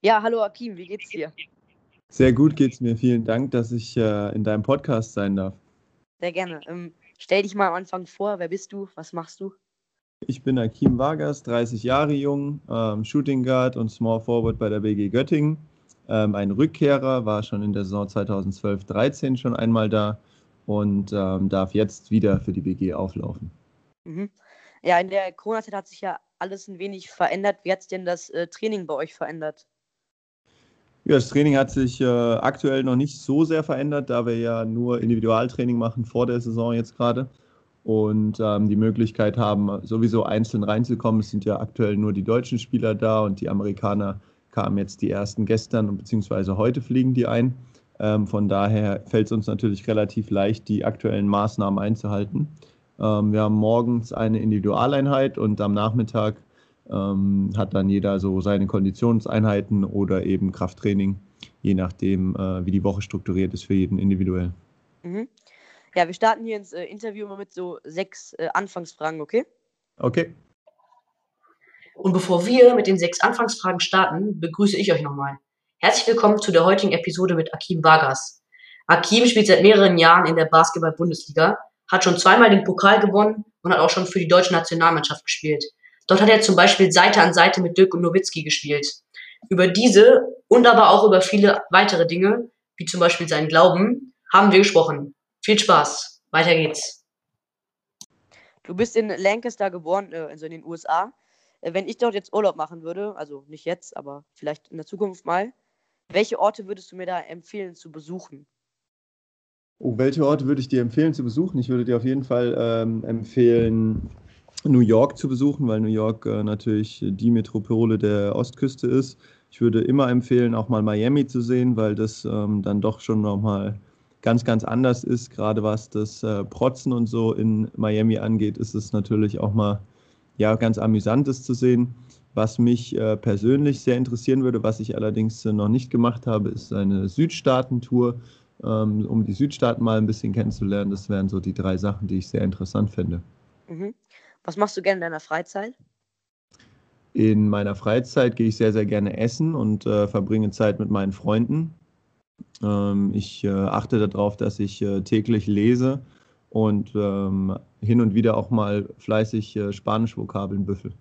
Ja, hallo Akim, wie geht's dir? Sehr gut geht's mir. Vielen Dank, dass ich äh, in deinem Podcast sein darf. Sehr gerne. Ähm, stell dich mal am Anfang vor. Wer bist du? Was machst du? Ich bin Akim Vargas, 30 Jahre jung, ähm, Shooting Guard und Small Forward bei der BG Göttingen. Ähm, ein Rückkehrer, war schon in der Saison 2012-13 schon einmal da und ähm, darf jetzt wieder für die BG auflaufen. Mhm. Ja, in der Corona-Zeit hat sich ja alles ein wenig verändert. Wie hat sich denn das äh, Training bei euch verändert? Ja, das Training hat sich äh, aktuell noch nicht so sehr verändert, da wir ja nur Individualtraining machen vor der Saison jetzt gerade und ähm, die Möglichkeit haben, sowieso einzeln reinzukommen. Es sind ja aktuell nur die deutschen Spieler da und die Amerikaner kamen jetzt die ersten gestern beziehungsweise heute fliegen die ein. Ähm, von daher fällt es uns natürlich relativ leicht, die aktuellen Maßnahmen einzuhalten. Ähm, wir haben morgens eine Individualeinheit und am Nachmittag ähm, hat dann jeder so seine Konditionseinheiten oder eben Krafttraining, je nachdem, äh, wie die Woche strukturiert ist für jeden individuell. Mhm. Ja, wir starten hier ins äh, Interview mal mit so sechs äh, Anfangsfragen, okay? Okay. Und bevor wir mit den sechs Anfangsfragen starten, begrüße ich euch nochmal. Herzlich willkommen zu der heutigen Episode mit Akim Vargas. Akim spielt seit mehreren Jahren in der Basketball-Bundesliga, hat schon zweimal den Pokal gewonnen und hat auch schon für die deutsche Nationalmannschaft gespielt. Dort hat er zum Beispiel Seite an Seite mit Dirk Nowitzki gespielt. Über diese und aber auch über viele weitere Dinge, wie zum Beispiel seinen Glauben, haben wir gesprochen. Viel Spaß. Weiter geht's. Du bist in Lancaster geboren, äh, also in den USA. Äh, wenn ich dort jetzt Urlaub machen würde, also nicht jetzt, aber vielleicht in der Zukunft mal, welche Orte würdest du mir da empfehlen zu besuchen? Oh, welche Orte würde ich dir empfehlen zu besuchen? Ich würde dir auf jeden Fall ähm, empfehlen, New York zu besuchen, weil New York äh, natürlich die Metropole der Ostküste ist. Ich würde immer empfehlen, auch mal Miami zu sehen, weil das ähm, dann doch schon nochmal ganz, ganz anders ist. Gerade was das äh, Protzen und so in Miami angeht, ist es natürlich auch mal ja, ganz amüsantes zu sehen. Was mich äh, persönlich sehr interessieren würde, was ich allerdings äh, noch nicht gemacht habe, ist eine Südstaatentour, ähm, um die Südstaaten mal ein bisschen kennenzulernen. Das wären so die drei Sachen, die ich sehr interessant finde. Mhm. Was machst du gerne in deiner Freizeit? In meiner Freizeit gehe ich sehr, sehr gerne essen und äh, verbringe Zeit mit meinen Freunden. Ähm, ich äh, achte darauf, dass ich äh, täglich lese und ähm, hin und wieder auch mal fleißig äh, Spanisch-Vokabeln büffel.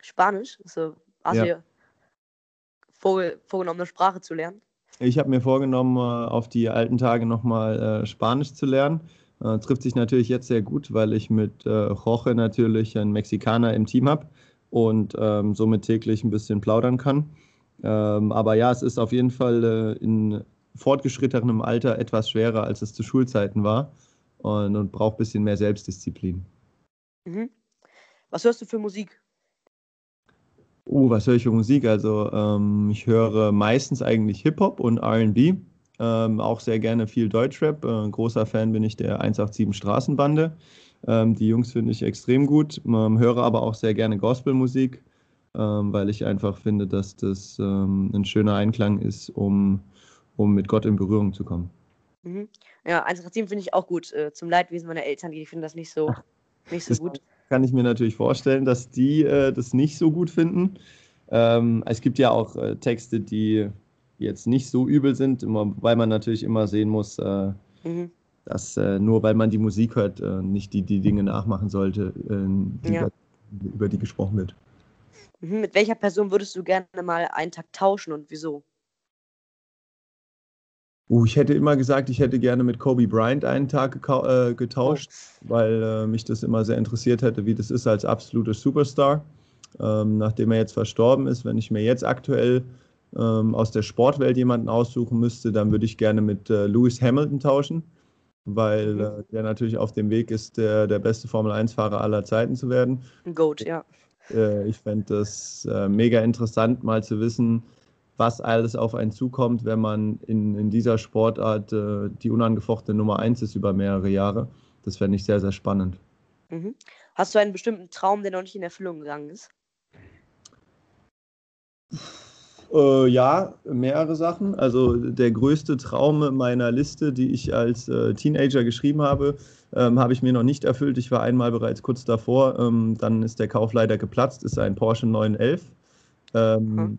Spanisch? Also, hast ja. du dir vorgenommen, eine Sprache zu lernen? Ich habe mir vorgenommen, äh, auf die alten Tage nochmal äh, Spanisch zu lernen. Äh, trifft sich natürlich jetzt sehr gut, weil ich mit äh, Jorge natürlich einen Mexikaner im Team habe und ähm, somit täglich ein bisschen plaudern kann. Ähm, aber ja, es ist auf jeden Fall äh, in fortgeschrittenem Alter etwas schwerer, als es zu Schulzeiten war und, und braucht ein bisschen mehr Selbstdisziplin. Mhm. Was hörst du für Musik? Oh, was höre ich für Musik? Also ähm, ich höre meistens eigentlich Hip-Hop und RB. Ähm, auch sehr gerne viel Deutschrap. Äh, großer Fan bin ich der 187 Straßenbande. Ähm, die Jungs finde ich extrem gut. Ähm, höre aber auch sehr gerne Gospelmusik, ähm, weil ich einfach finde, dass das ähm, ein schöner Einklang ist, um, um mit Gott in Berührung zu kommen. Mhm. Ja, 187 finde ich auch gut. Äh, zum Leidwesen meiner Eltern, die finden das nicht so, nicht so das gut. Kann ich mir natürlich vorstellen, dass die äh, das nicht so gut finden. Ähm, es gibt ja auch äh, Texte, die jetzt nicht so übel sind, immer, weil man natürlich immer sehen muss, äh, mhm. dass äh, nur weil man die Musik hört, äh, nicht die, die Dinge nachmachen sollte, äh, die, Ja. über die gesprochen wird. Mhm. Mit welcher Person würdest du gerne mal einen Tag tauschen und wieso? Uh, ich hätte immer gesagt, ich hätte gerne mit Kobe Bryant einen Tag äh, getauscht, weil äh, mich das immer sehr interessiert hätte, wie das ist als absoluter Superstar. Ähm, nachdem er jetzt verstorben ist, wenn ich mir jetzt aktuell ähm, aus der Sportwelt jemanden aussuchen müsste, dann würde ich gerne mit äh, Lewis Hamilton tauschen, weil Mhm. äh, der natürlich auf dem Weg ist, der, der beste Formel-1-Fahrer aller Zeiten zu werden. Goat, ja. Äh, ich fände das äh, mega interessant, mal zu wissen, was alles auf einen zukommt, wenn man in, in dieser Sportart äh, die unangefochtene Nummer eins ist über mehrere Jahre. Das fände ich sehr, sehr spannend. Mhm. Hast du einen bestimmten Traum, der noch nicht in Erfüllung gegangen ist? Äh, ja, mehrere Sachen. Also der größte Traum meiner Liste, die ich als äh, Teenager geschrieben habe, ähm, habe ich mir noch nicht erfüllt. Ich war einmal bereits kurz davor. Ähm, dann ist der Kauf leider geplatzt. Ist ein Porsche 911. Ähm, Mhm.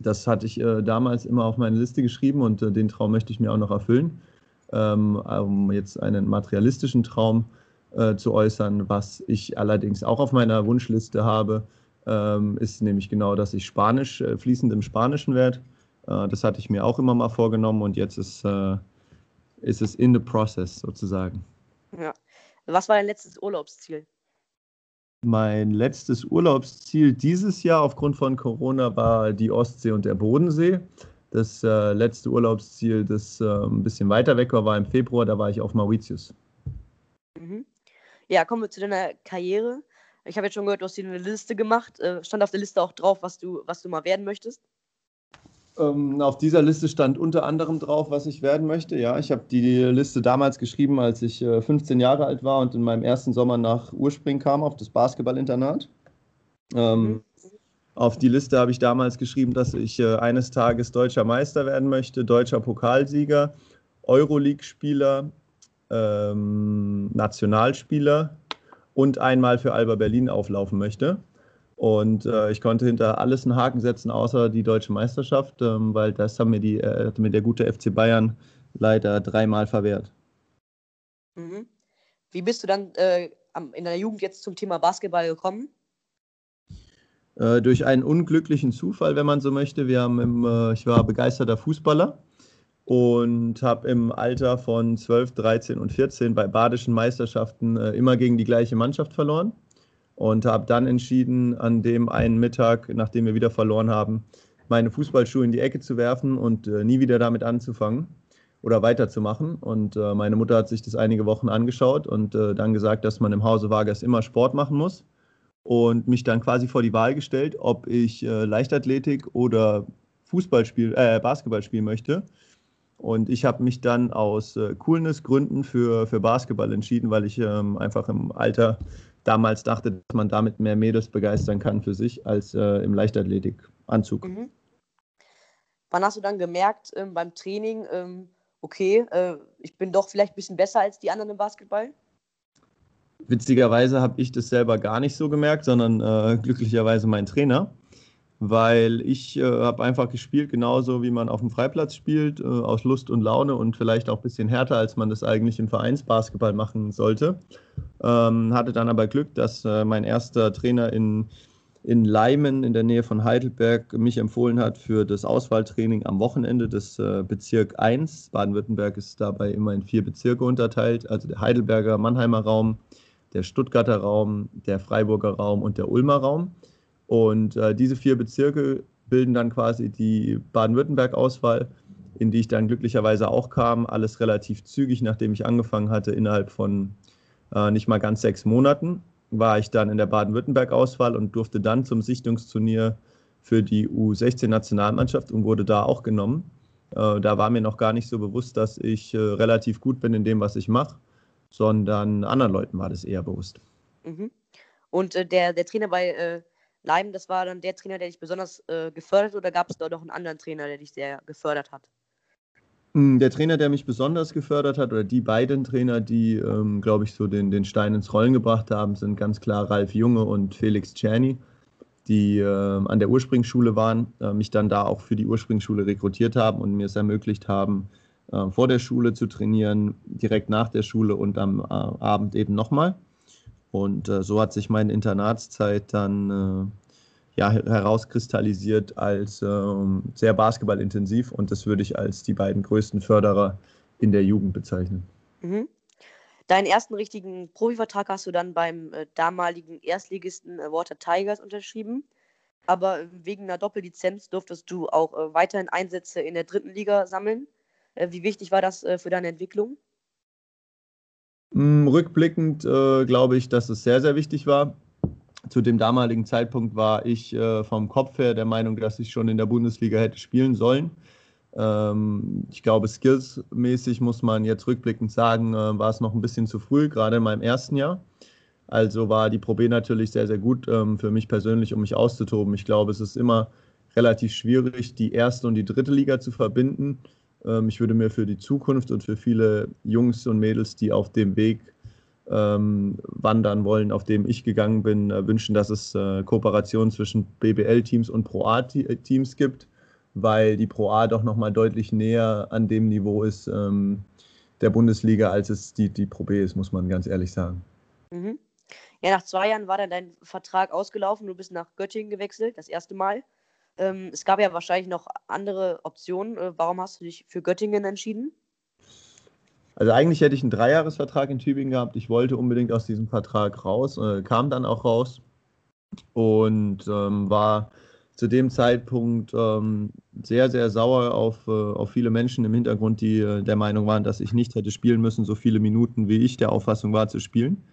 Das hatte ich äh, damals immer auf meine Liste geschrieben und äh, den Traum möchte ich mir auch noch erfüllen. Ähm, um jetzt einen materialistischen Traum äh, zu äußern, was ich allerdings auch auf meiner Wunschliste habe, ähm, ist nämlich genau, dass ich Spanisch, äh, fließend im Spanischen werde. Äh, das hatte ich mir auch immer mal vorgenommen und jetzt ist, äh, ist es in the process sozusagen. Ja. Was war dein letztes Urlaubsziel? Mein letztes Urlaubsziel dieses Jahr aufgrund von Corona war die Ostsee und der Bodensee. Das äh, letzte Urlaubsziel, das äh, ein bisschen weiter weg war, war im Februar, da war ich auf Mauritius. Mhm. Ja, kommen wir zu deiner Karriere. Ich habe jetzt schon gehört, du hast dir eine Liste gemacht. Äh, stand auf der Liste auch drauf, was du, was du mal werden möchtest? Ähm, auf dieser Liste stand unter anderem drauf, was ich werden möchte. Ja, ich habe die Liste damals geschrieben, als ich äh, 15 Jahre alt war und in meinem ersten Sommer nach Urspring kam, auf das Basketballinternat. Ähm, mhm. Auf die Liste habe ich damals geschrieben, dass ich äh, eines Tages deutscher Meister werden möchte, deutscher Pokalsieger, Euroleague-Spieler, ähm, Nationalspieler und einmal für Alba Berlin auflaufen möchte. Und äh, ich konnte hinter alles einen Haken setzen, außer die deutsche Meisterschaft, ähm, weil das haben mir, die, äh, hat mir der gute FC Bayern leider dreimal verwehrt. Mhm. Wie bist du dann äh, in deiner Jugend jetzt zum Thema Basketball gekommen? Äh, durch einen unglücklichen Zufall, wenn man so möchte. Wir haben im, äh, ich war begeisterter Fußballer und habe im Alter von 12, 13 und 14 bei badischen Meisterschaften äh, immer gegen die gleiche Mannschaft verloren und habe dann entschieden, an dem einen Mittag, nachdem wir wieder verloren haben, meine Fußballschuhe in die Ecke zu werfen und äh, nie wieder damit anzufangen oder weiterzumachen. Und äh, meine Mutter hat sich das einige Wochen angeschaut und äh, dann gesagt, dass man im Hause Vargas immer Sport machen muss und mich dann quasi vor die Wahl gestellt, ob ich äh, Leichtathletik oder Fußball spiel, äh, Basketball spielen möchte. Und ich habe mich dann aus äh, Coolness-Gründen für, für Basketball entschieden, weil ich ähm, einfach im Alter damals dachte, dass man damit mehr Mädels begeistern kann für sich als äh, im Leichtathletikanzug. Mhm. Wann hast du dann gemerkt ähm, beim Training, ähm, okay, äh, ich bin doch vielleicht ein bisschen besser als die anderen im Basketball? Witzigerweise habe ich das selber gar nicht so gemerkt, sondern äh, glücklicherweise mein Trainer weil ich äh, habe einfach gespielt, genauso wie man auf dem Freiplatz spielt, äh, aus Lust und Laune und vielleicht auch ein bisschen härter, als man das eigentlich im Vereinsbasketball machen sollte. Ähm, hatte dann aber Glück, dass äh, mein erster Trainer in, in Leimen in der Nähe von Heidelberg mich empfohlen hat für das Auswahltraining am Wochenende des äh, Bezirk 1. Baden-Württemberg ist dabei immer in vier Bezirke unterteilt, also der Heidelberger Mannheimer Raum, der Stuttgarter Raum, der Freiburger Raum und der Ulmer Raum. Und äh, diese vier Bezirke bilden dann quasi die Baden-Württemberg-Auswahl, in die ich dann glücklicherweise auch kam. Alles relativ zügig, nachdem ich angefangen hatte, innerhalb von äh, nicht mal ganz sechs Monaten war ich dann in der Baden-Württemberg-Auswahl und durfte dann zum Sichtungsturnier für die U16-Nationalmannschaft und wurde da auch genommen. Äh, da war mir noch gar nicht so bewusst, dass ich äh, relativ gut bin in dem, was ich mache, sondern anderen Leuten war das eher bewusst. Mhm. Und äh, der, der Trainer bei äh, Leim, das war dann der Trainer, der dich besonders äh, gefördert oder gab es da noch einen anderen Trainer, der dich sehr gefördert hat? Hm, der Trainer, der mich besonders gefördert hat, oder die beiden Trainer, die, ähm, glaube ich, so den, den Stein ins Rollen gebracht haben, sind ganz klar Ralf Junge und Felix Czerny, die äh, an der Ursprungsschule waren, äh, mich dann da auch für die Ursprungsschule rekrutiert haben und mir es ermöglicht haben, äh, vor der Schule zu trainieren, direkt nach der Schule und am äh, Abend eben nochmal. Und äh, so hat sich meine Internatszeit dann äh, ja, herauskristallisiert als ähm, sehr basketballintensiv und das würde ich als die beiden größten Förderer in der Jugend bezeichnen. Mhm. Deinen ersten richtigen Profivertrag hast du dann beim äh, damaligen Erstligisten äh, Water Tigers unterschrieben. Aber wegen einer Doppellizenz durftest du auch äh, weiterhin Einsätze in der dritten Liga sammeln. Äh, wie wichtig war das für deine Entwicklung? Hm, rückblickend äh, glaube ich, dass es sehr, sehr wichtig war. Zu dem damaligen Zeitpunkt war ich äh, vom Kopf her der Meinung, dass ich schon in der Bundesliga hätte spielen sollen. Ähm, ich glaube, skillsmäßig muss man jetzt rückblickend sagen, äh, war es noch ein bisschen zu früh, gerade in meinem ersten Jahr. Also war die Pro B natürlich sehr, sehr gut ähm, für mich persönlich, um mich auszutoben. Ich glaube, es ist immer relativ schwierig, die erste und die dritte Liga zu verbinden. Ähm, ich würde mir für die Zukunft und für viele Jungs und Mädels, die auf dem Weg ähm, wandern wollen, auf dem ich gegangen bin, äh, wünschen, dass es äh, Kooperationen zwischen BBL-Teams und Pro A-Teams gibt, weil die Pro A doch nochmal deutlich näher an dem Niveau ist ähm, der Bundesliga, als es die, die Pro B ist, muss man ganz ehrlich sagen. Mhm. Ja, nach zwei Jahren war dann dein Vertrag ausgelaufen. Du bist nach Göttingen gewechselt, das erste Mal. Ähm, es gab ja wahrscheinlich noch andere Optionen. Äh, warum hast du dich für Göttingen entschieden? Also eigentlich hätte ich einen Dreijahresvertrag in Tübingen gehabt. Ich wollte unbedingt aus diesem Vertrag raus, äh, kam dann auch raus und ähm, war zu dem Zeitpunkt ähm, sehr, sehr sauer auf, äh, auf viele Menschen im Hintergrund, die äh, der Meinung waren, dass ich nicht hätte spielen müssen, so viele Minuten, wie ich der Auffassung war, zu spielen.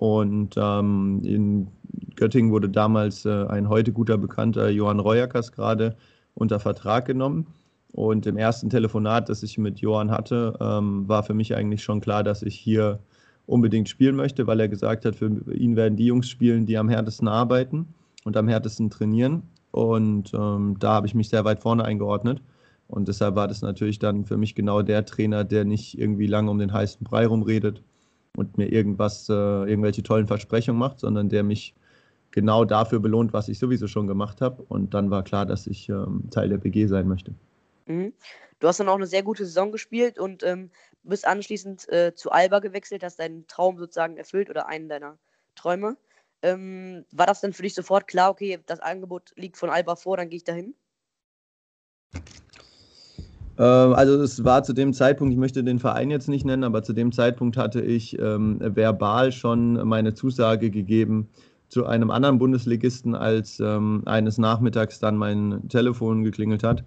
Und ähm, in Göttingen wurde damals äh, ein heute guter Bekannter, Johann Reuerkers, gerade unter Vertrag genommen. Und im ersten Telefonat, das ich mit Johann hatte, ähm, war für mich eigentlich schon klar, dass ich hier unbedingt spielen möchte, weil er gesagt hat, für ihn werden die Jungs spielen, die am härtesten arbeiten und am härtesten trainieren. Und ähm, da habe ich mich sehr weit vorne eingeordnet. Und deshalb war das natürlich dann für mich genau der Trainer, der nicht irgendwie lange um den heißen Brei rumredet, und mir irgendwas, äh, irgendwelche tollen Versprechungen macht, sondern der mich genau dafür belohnt, was ich sowieso schon gemacht habe. Und dann war klar, dass ich ähm, Teil der PG sein möchte. Mhm. Du hast dann auch eine sehr gute Saison gespielt und ähm, bist anschließend äh, zu Alba gewechselt, hast deinen Traum sozusagen erfüllt oder einen deiner Träume. Ähm, war das dann für dich sofort klar, okay, das Angebot liegt von Alba vor, dann gehe ich dahin? Ähm, also es war zu dem Zeitpunkt, ich möchte den Verein jetzt nicht nennen, aber zu dem Zeitpunkt hatte ich ähm, verbal schon meine Zusage gegeben zu einem anderen Bundesligisten, als ähm, eines Nachmittags dann mein Telefon geklingelt hat.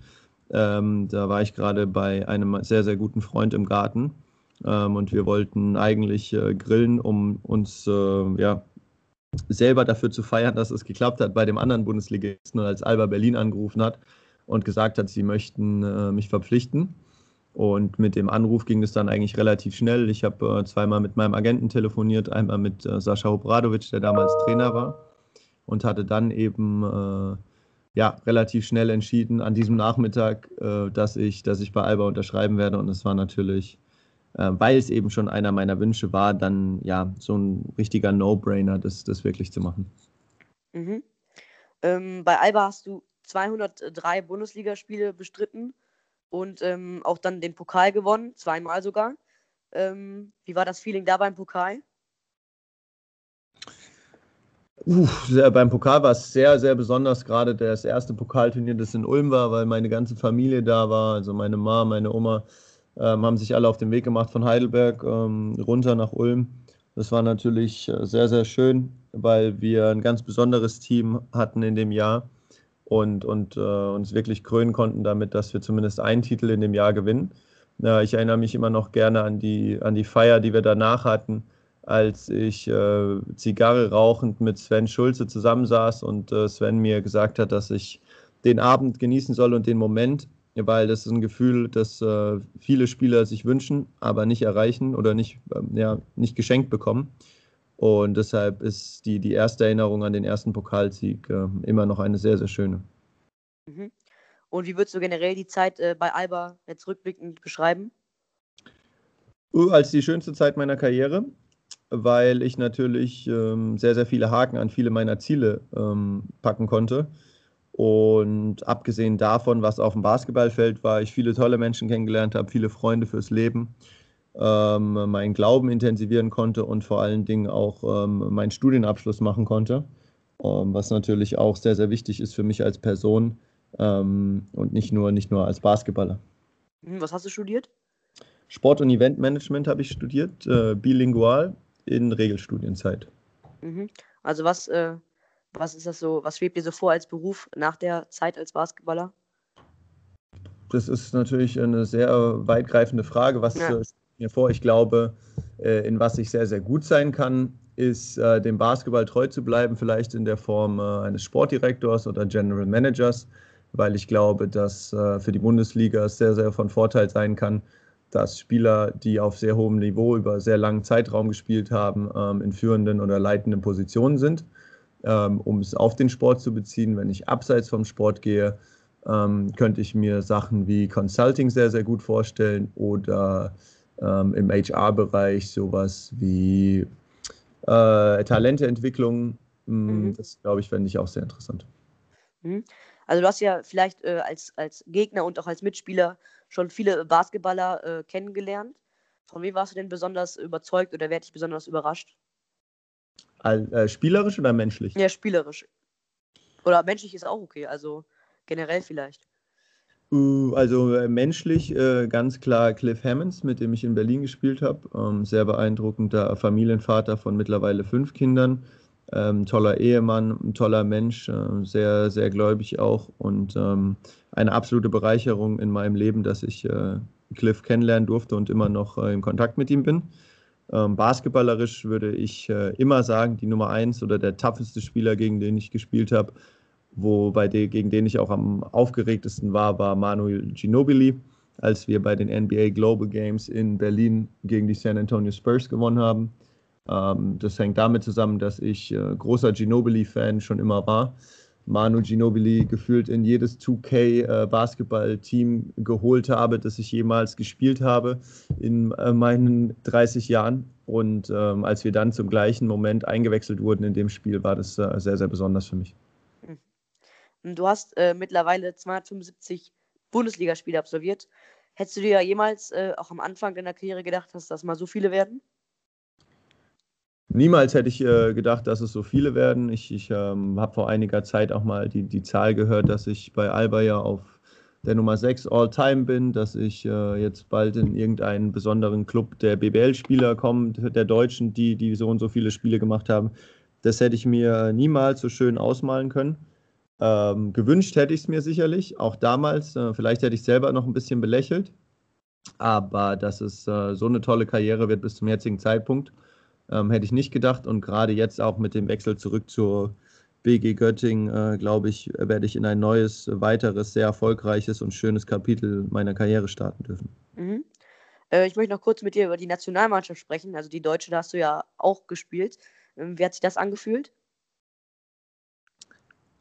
Da war ich gerade bei einem sehr, sehr guten Freund im Garten und wir wollten eigentlich äh, grillen, um uns äh, ja, selber dafür zu feiern, dass es geklappt hat bei dem anderen Bundesligisten, als Alba Berlin angerufen hat und gesagt hat, sie möchten äh, mich verpflichten. Und mit dem Anruf ging es dann eigentlich relativ schnell. Ich habe äh, zweimal mit meinem Agenten telefoniert, einmal mit äh, Sascha Obradovic, der damals Trainer war, und hatte dann eben äh, ja, relativ schnell entschieden an diesem Nachmittag, äh, dass, ich, dass ich bei Alba unterschreiben werde. Und es war natürlich, äh, weil es eben schon einer meiner Wünsche war, dann ja so ein richtiger No-Brainer, das, das wirklich zu machen. Mhm. Ähm, bei Alba hast du 203 Bundesligaspiele bestritten und ähm, auch dann den Pokal gewonnen, zweimal sogar. Ähm, wie war das Feeling da beim Pokal? Uh, beim Pokal war es sehr, sehr besonders. Gerade das erste Pokalturnier, das in Ulm war, weil meine ganze Familie da war. Also meine Mama, meine Oma ähm, haben sich alle auf den Weg gemacht von Heidelberg ähm, runter nach Ulm. Das war natürlich äh, sehr, sehr schön, weil wir ein ganz besonderes Team hatten in dem Jahr und, und äh, uns wirklich krönen konnten damit, dass wir zumindest einen Titel in dem Jahr gewinnen. Ja, ich erinnere mich immer noch gerne an die, an die Feier, die wir danach hatten, als ich äh, Zigarre rauchend mit Sven Schulze zusammensaß und äh, Sven mir gesagt hat, dass ich den Abend genießen soll und den Moment, weil das ist ein Gefühl, das äh, viele Spieler sich wünschen, aber nicht erreichen oder nicht, ähm, ja, nicht geschenkt bekommen. Und deshalb ist die, die erste Erinnerung an den ersten Pokalsieg äh, immer noch eine sehr, sehr schöne. Mhm. Und wie würdest du generell die Zeit äh, bei Alba jetzt rückblickend beschreiben? Uh, als die schönste Zeit meiner Karriere, weil ich natürlich ähm, sehr, sehr viele Haken an viele meiner Ziele ähm, packen konnte. Und abgesehen davon, was auf dem Basketballfeld war, ich viele tolle Menschen kennengelernt habe, viele Freunde fürs Leben ähm, meinen Glauben intensivieren konnte und vor allen Dingen auch ähm, meinen Studienabschluss machen konnte, ähm, was natürlich auch sehr, sehr wichtig ist für mich als Person ähm, und nicht nur, nicht nur als Basketballer. Hm, was hast du studiert? Sport- und Eventmanagement habe ich studiert, äh, bilingual in Regelstudienzeit. Mhm. Also was, äh, was ist das so, was schwebt dir so vor als Beruf nach der Zeit als Basketballer? Das ist natürlich eine sehr weitgreifende Frage. Was ja. Mir vor. Ich glaube, äh, in was ich sehr, sehr gut sein kann, ist äh, dem Basketball treu zu bleiben, vielleicht in der Form äh, eines Sportdirektors oder General Managers, weil ich glaube, dass für die Bundesliga es sehr, sehr von Vorteil sein kann, dass Spieler, die auf sehr hohem Niveau über sehr langen Zeitraum gespielt haben, ähm, in führenden oder leitenden Positionen sind. Ähm, um es auf den Sport zu beziehen, wenn ich abseits vom Sport gehe, ähm, könnte ich mir Sachen wie Consulting sehr, sehr gut vorstellen oder ähm, im HR-Bereich sowas wie äh, Talenteentwicklung. Hm, mhm. Das glaube ich, fände ich auch sehr interessant. Mhm. Also du hast ja vielleicht äh, als, als Gegner und auch als Mitspieler schon viele Basketballer äh, kennengelernt. Von wem warst du denn besonders überzeugt oder wer hat dich besonders überrascht? All, äh, spielerisch oder menschlich? Ja, spielerisch. Oder menschlich ist auch okay, also generell vielleicht. Uh, also äh, menschlich äh, ganz klar Cliff Hammonds, mit dem ich in Berlin gespielt habe. Ähm, sehr beeindruckender Familienvater von mittlerweile fünf Kindern. Ähm, toller Ehemann, toller Mensch, äh, sehr, sehr gläubig auch und ähm, eine absolute Bereicherung in meinem Leben, dass ich äh, Cliff kennenlernen durfte und immer noch äh, in Kontakt mit ihm bin. Ähm, basketballerisch würde ich immer sagen, die Nummer eins oder der tougheste Spieler, gegen den ich gespielt habe, wobei der, gegen den ich auch am aufgeregtesten war, war Manuel Ginobili, als wir bei den NBA Global Games in Berlin gegen die San Antonio Spurs gewonnen haben. Ähm, das hängt damit zusammen, dass ich äh, großer Ginobili-Fan schon immer war. Manu Ginobili gefühlt in jedes 2K-Basketball-Team äh, geholt habe, das ich jemals gespielt habe in äh, meinen 30 Jahren. Und ähm, als wir dann zum gleichen Moment eingewechselt wurden in dem Spiel, war das äh, sehr, sehr besonders für mich. Du hast äh, mittlerweile 275 Bundesligaspiele absolviert. Hättest du dir ja jemals äh, auch am Anfang deiner Karriere gedacht, dass das mal so viele werden? Niemals hätte ich äh, gedacht, dass es so viele werden. Ich, ich ähm, habe vor einiger Zeit auch mal die, die Zahl gehört, dass ich bei Alba ja auf der Nummer 6 All-Time bin, dass ich äh, jetzt bald in irgendeinen besonderen Club der BBL-Spieler komme, der Deutschen, die, die so und so viele Spiele gemacht haben. Das hätte ich mir niemals so schön ausmalen können. Ähm, gewünscht hätte ich es mir sicherlich, auch damals. Äh, vielleicht hätte ich selber noch ein bisschen belächelt. Aber dass es äh, so eine tolle Karriere wird bis zum jetzigen Zeitpunkt, ähm, hätte ich nicht gedacht. Und gerade jetzt auch mit dem Wechsel zurück zur BG Göttingen, äh, glaube ich, werde ich in ein neues, weiteres, sehr erfolgreiches und schönes Kapitel meiner Karriere starten dürfen. Mhm. Äh, ich möchte noch kurz mit dir über die Nationalmannschaft sprechen. Also die Deutsche, da hast du ja auch gespielt. Ähm, wie hat sich das angefühlt?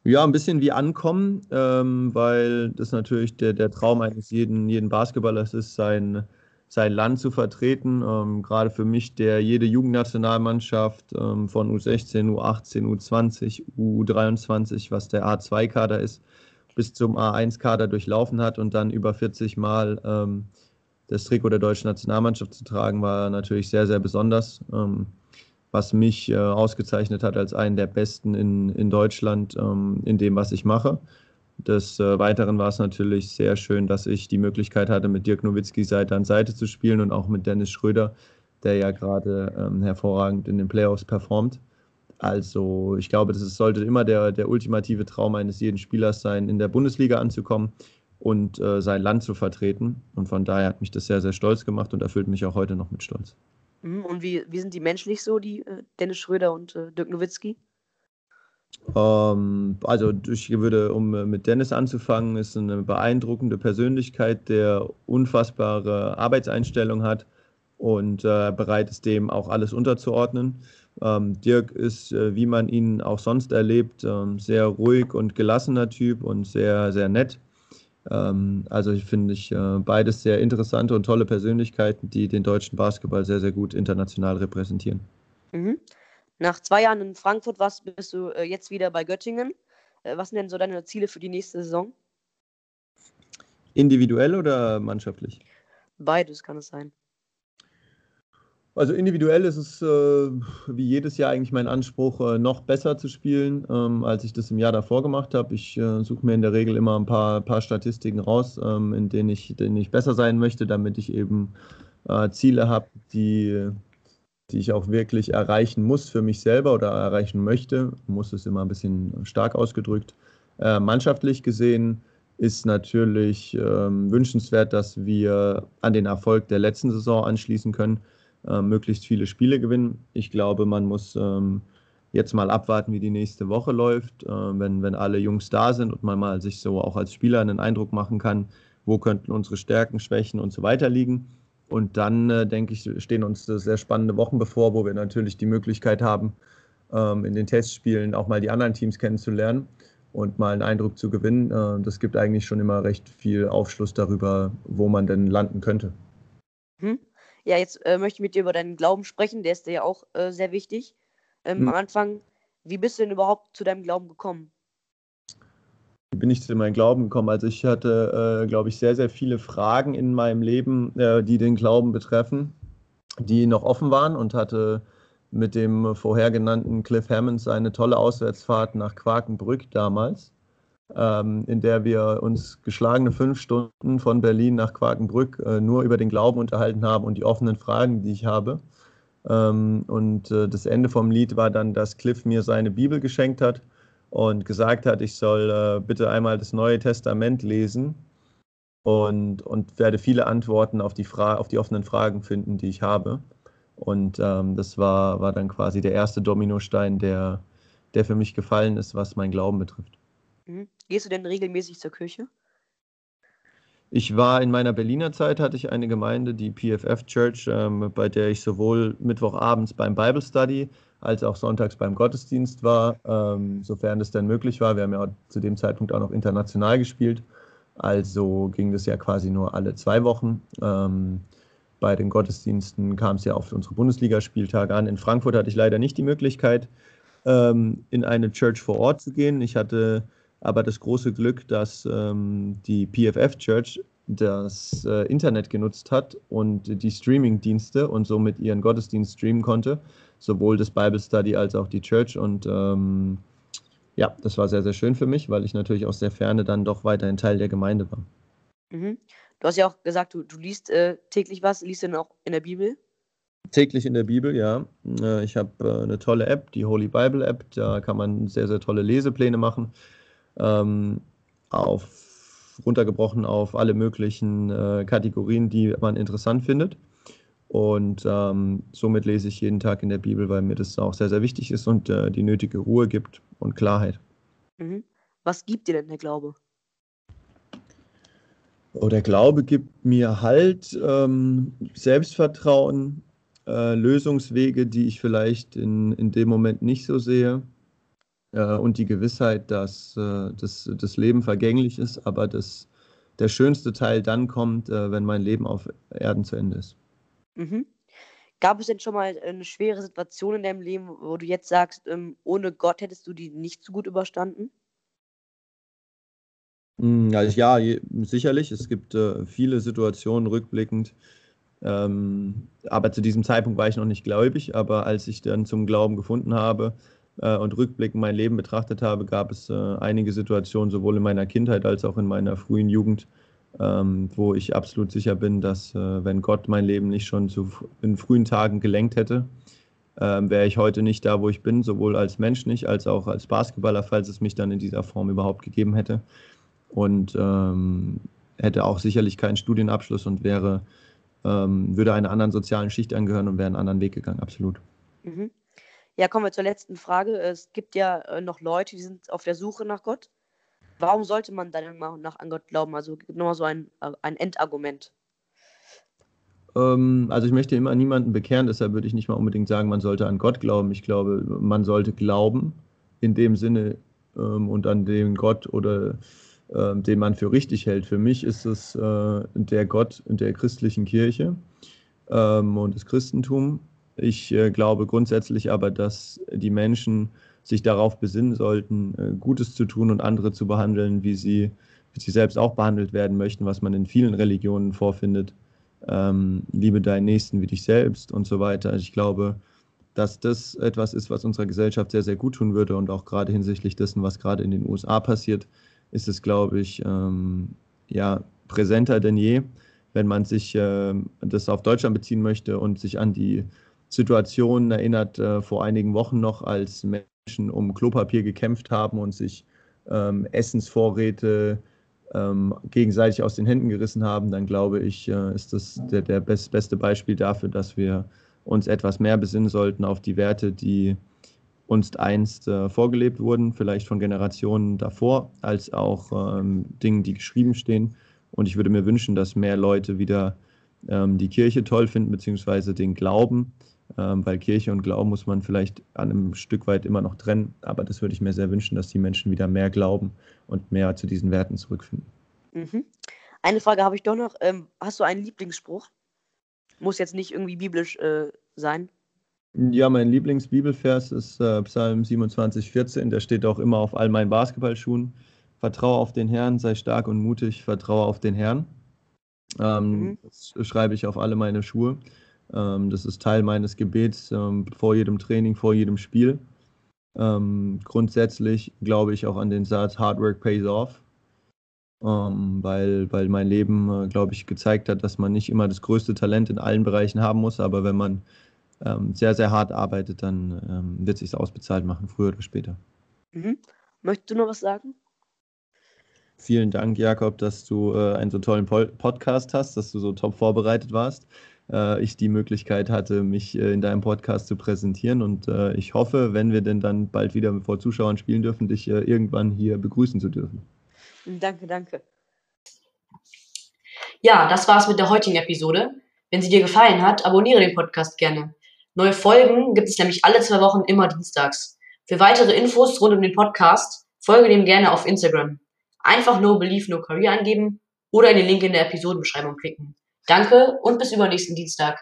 Ja, ein bisschen wie ankommen, ähm, weil das natürlich der, der Traum eines jeden, jeden Basketballers ist, sein, sein Land zu vertreten. Ähm, gerade für mich, der jede Jugendnationalmannschaft ähm, von U16, U18, U20, U23, was der A2-Kader ist, bis zum A1-Kader durchlaufen hat und dann über 40 Mal ähm, das Trikot der deutschen Nationalmannschaft zu tragen, war natürlich sehr, sehr besonders. Was mich äh, ausgezeichnet hat als einen der Besten in, in Deutschland ähm, in dem, was ich mache. Des äh, Weiteren war es natürlich sehr schön, dass ich die Möglichkeit hatte, mit Dirk Nowitzki Seite an Seite zu spielen und auch mit Dennis Schröder, der ja gerade ähm, hervorragend in den Playoffs performt. Also ich glaube, das sollte immer der, der ultimative Traum eines jeden Spielers sein, in der Bundesliga anzukommen und äh, sein Land zu vertreten. Und von daher hat mich das sehr, sehr stolz gemacht und erfüllt mich auch heute noch mit Stolz. Mhm, und wie, wie sind die menschlich so, die äh, Dennis Schröder und äh, Dirk Nowitzki? Ähm, also ich würde, um äh, mit Dennis anzufangen, ist eine beeindruckende Persönlichkeit, der unfassbare Arbeitseinstellung hat und äh, bereit ist, dem auch alles unterzuordnen. Ähm, Dirk ist, äh, wie man ihn auch sonst erlebt, ähm, sehr ruhig und gelassener Typ und sehr, sehr nett. Ähm, also ich finde ich äh, beides sehr interessante und tolle Persönlichkeiten, die den deutschen Basketball sehr, sehr gut international repräsentieren. Mhm. Nach zwei Jahren in Frankfurt warst, bist du äh, jetzt wieder bei Göttingen. Äh, was sind denn so deine Ziele für die nächste Saison? Individuell oder mannschaftlich? Beides kann es sein. Also individuell ist es äh, wie jedes Jahr eigentlich mein Anspruch, äh, noch besser zu spielen, ähm, als ich das im Jahr davor gemacht habe. Ich äh, suche mir in der Regel immer ein paar, paar Statistiken raus, ähm, in denen ich, denen ich besser sein möchte, damit ich eben äh, Ziele habe, die, die ich auch wirklich erreichen muss für mich selber oder erreichen möchte. Muss es immer ein bisschen stark ausgedrückt. Äh, mannschaftlich gesehen ist natürlich ähm, wünschenswert, dass wir an den Erfolg der letzten Saison anschließen können, äh, möglichst viele Spiele gewinnen. Ich glaube, man muss ähm, jetzt mal abwarten, wie die nächste Woche läuft, äh, wenn, wenn alle Jungs da sind und man mal sich so auch als Spieler einen Eindruck machen kann, wo könnten unsere Stärken, Schwächen und so weiter liegen. Und dann, äh, denke ich, stehen uns sehr spannende Wochen bevor, wo wir natürlich die Möglichkeit haben, ähm, in den Testspielen auch mal die anderen Teams kennenzulernen und mal einen Eindruck zu gewinnen. Äh, das gibt eigentlich schon immer recht viel Aufschluss darüber, wo man denn landen könnte. Hm. Ja, jetzt äh, möchte ich mit dir über deinen Glauben sprechen. Der ist dir ja auch äh, sehr wichtig. Ähm, hm. Am Anfang, wie bist du denn überhaupt zu deinem Glauben gekommen? wie bin ich zu meinem Glauben gekommen? Also ich hatte, äh, glaube ich, sehr, sehr viele Fragen in meinem Leben, äh, die den Glauben betreffen, die noch offen waren und hatte mit dem vorher genannten Cliff Hammonds eine tolle Auswärtsfahrt nach Quakenbrück damals, ähm, in der wir uns geschlagene fünf Stunden von Berlin nach Quakenbrück äh, nur über den Glauben unterhalten haben und die offenen Fragen, die ich habe. Ähm, und äh, das Ende vom Lied war dann, dass Cliff mir seine Bibel geschenkt hat und gesagt hat, ich soll äh, bitte einmal das Neue Testament lesen und, und werde viele Antworten auf die, auf die offenen Fragen finden, die ich habe. Und ähm, das war, war dann quasi der erste Dominostein, der, der für mich gefallen ist, was mein Glauben betrifft. Mhm. Gehst du denn regelmäßig zur Kirche? Ich war in meiner Berliner Zeit, hatte ich eine Gemeinde, die PFF Church, ähm, bei der ich sowohl Mittwochabends beim Bible Study als auch sonntags beim Gottesdienst war, ähm, sofern das denn möglich war. Wir haben ja zu dem Zeitpunkt auch noch international gespielt. Also ging das ja quasi nur alle zwei Wochen. Ähm, bei den Gottesdiensten kam es ja auf unsere Bundesligaspieltage an. In Frankfurt hatte ich leider nicht die Möglichkeit, ähm, in eine Church vor Ort zu gehen. Ich hatte aber das große Glück, dass ähm, die PFF Church das äh, Internet genutzt hat und die Streaming-Dienste und somit ihren Gottesdienst streamen konnte, sowohl das Bible Study als auch die Church. Und ähm, ja, das war sehr, sehr schön für mich, weil ich natürlich aus der Ferne dann doch weiterhin Teil der Gemeinde war. Mhm. Du hast ja auch gesagt, du, du liest äh, täglich was. Liest du denn auch in der Bibel? Täglich in der Bibel, ja. Äh, ich habe äh, eine tolle App, die Holy Bible App. Da kann man sehr, sehr tolle Lesepläne machen. Ähm, auf, runtergebrochen auf alle möglichen äh, Kategorien, die man interessant findet. Und ähm, somit lese ich jeden Tag in der Bibel, weil mir das auch sehr, sehr wichtig ist und äh, die nötige Ruhe gibt und Klarheit. Mhm. Was gibt dir denn der Glaube? Oh, der Glaube gibt mir Halt, ähm, Selbstvertrauen, äh, Lösungswege, die ich vielleicht in, in dem Moment nicht so sehe. Äh, und die Gewissheit, dass äh, das, das Leben vergänglich ist, aber das, der schönste Teil dann kommt, äh, wenn mein Leben auf Erden zu Ende ist. Mhm. Gab es denn schon mal eine schwere Situation in deinem Leben, wo du jetzt sagst, ähm, ohne Gott hättest du die nicht so gut überstanden? Hm, also ja, je, sicherlich. Es gibt viele Situationen rückblickend. Ähm, aber zu diesem Zeitpunkt war ich noch nicht gläubig. Aber als ich dann zum Glauben gefunden habe äh, und rückblickend mein Leben betrachtet habe, gab es äh, einige Situationen, sowohl in meiner Kindheit als auch in meiner frühen Jugend, ähm, wo ich absolut sicher bin, dass äh, wenn Gott mein Leben nicht schon zu, in frühen Tagen gelenkt hätte, ähm, wäre ich heute nicht da, wo ich bin, sowohl als Mensch nicht, als auch als Basketballer, falls es mich dann in dieser Form überhaupt gegeben hätte und ähm, hätte auch sicherlich keinen Studienabschluss und wäre, ähm, würde einer anderen sozialen Schicht angehören und wäre einen anderen Weg gegangen, absolut. Mhm. Ja, kommen wir zur letzten Frage. Es gibt ja äh, noch Leute, die sind auf der Suche nach Gott. Warum sollte man dann mal nach an Gott glauben? Also gibt nochmal so ein, äh, ein Endargument. Ähm, also ich möchte immer niemanden bekehren, deshalb würde ich nicht mal unbedingt sagen, man sollte an Gott glauben. Ich glaube, man sollte glauben in dem Sinne ähm, und an den Gott oder äh, den man für richtig hält. Für mich ist es äh, der Gott der christlichen Kirche ähm, und das Christentum. Ich äh, glaube grundsätzlich aber, dass die Menschen sich darauf besinnen sollten, äh, Gutes zu tun und andere zu behandeln, wie sie, wie sie selbst auch behandelt werden möchten, was man in vielen Religionen vorfindet. Ähm, liebe deinen Nächsten wie dich selbst und so weiter. Ich glaube, dass das etwas ist, was unserer Gesellschaft sehr, sehr gut tun würde und auch gerade hinsichtlich dessen, was gerade in den USA passiert, ist es, glaube ich, ähm, ja, präsenter denn je, wenn man sich äh, das auf Deutschland beziehen möchte und sich an die Situation erinnert äh, vor einigen Wochen noch, als Menschen um Klopapier gekämpft haben und sich ähm, Essensvorräte ähm, gegenseitig aus den Händen gerissen haben, dann glaube ich, äh, ist das der, der best, beste Beispiel dafür, dass wir uns etwas mehr besinnen sollten auf die Werte, die uns einst äh, vorgelebt wurden, vielleicht von Generationen davor, als auch ähm, Dingen, die geschrieben stehen. Und ich würde mir wünschen, dass mehr Leute wieder ähm, die Kirche toll finden, beziehungsweise den Glauben, ähm, weil Kirche und Glauben muss man vielleicht an einem Stück weit immer noch trennen. Aber das würde ich mir sehr wünschen, dass die Menschen wieder mehr glauben und mehr zu diesen Werten zurückfinden. Mhm. Eine Frage habe ich doch noch. Ähm, hast du einen Lieblingsspruch? Muss jetzt nicht irgendwie biblisch äh, sein. Ja, mein Lieblingsbibelvers ist äh, Psalm 27, 14. Der steht auch immer auf all meinen Basketballschuhen. vertraue auf den Herrn, sei stark und mutig, vertraue auf den Herrn. Ähm, mhm. Das schreibe ich auf alle meine Schuhe. Ähm, das ist Teil meines Gebets ähm, vor jedem Training, vor jedem Spiel. Ähm, grundsätzlich glaube ich auch an den Satz Hard Work pays off, weil, weil mein Leben, äh, glaube ich, gezeigt hat, dass man nicht immer das größte Talent in allen Bereichen haben muss, aber wenn man sehr, sehr hart arbeitet, dann wird es sich ausbezahlt machen, früher oder später. Mhm. Möchtest du noch was sagen? Vielen Dank, Jakob, dass du äh, einen so tollen Podcast hast, dass du so top vorbereitet warst äh, ich die Möglichkeit hatte, mich äh, in deinem Podcast zu präsentieren. Und äh, ich hoffe, wenn wir denn dann bald wieder vor Zuschauern spielen dürfen, dich äh, irgendwann hier begrüßen zu dürfen. Danke, danke. Ja, das war's mit der heutigen Episode. Wenn sie dir gefallen hat, abonniere den Podcast gerne. Neue Folgen gibt es nämlich alle zwei Wochen immer dienstags. Für weitere Infos rund um den Podcast folge dem gerne auf Instagram. Einfach No Believe No Career angeben oder in den Link in der Episodenbeschreibung klicken. Danke und bis übernächsten Dienstag.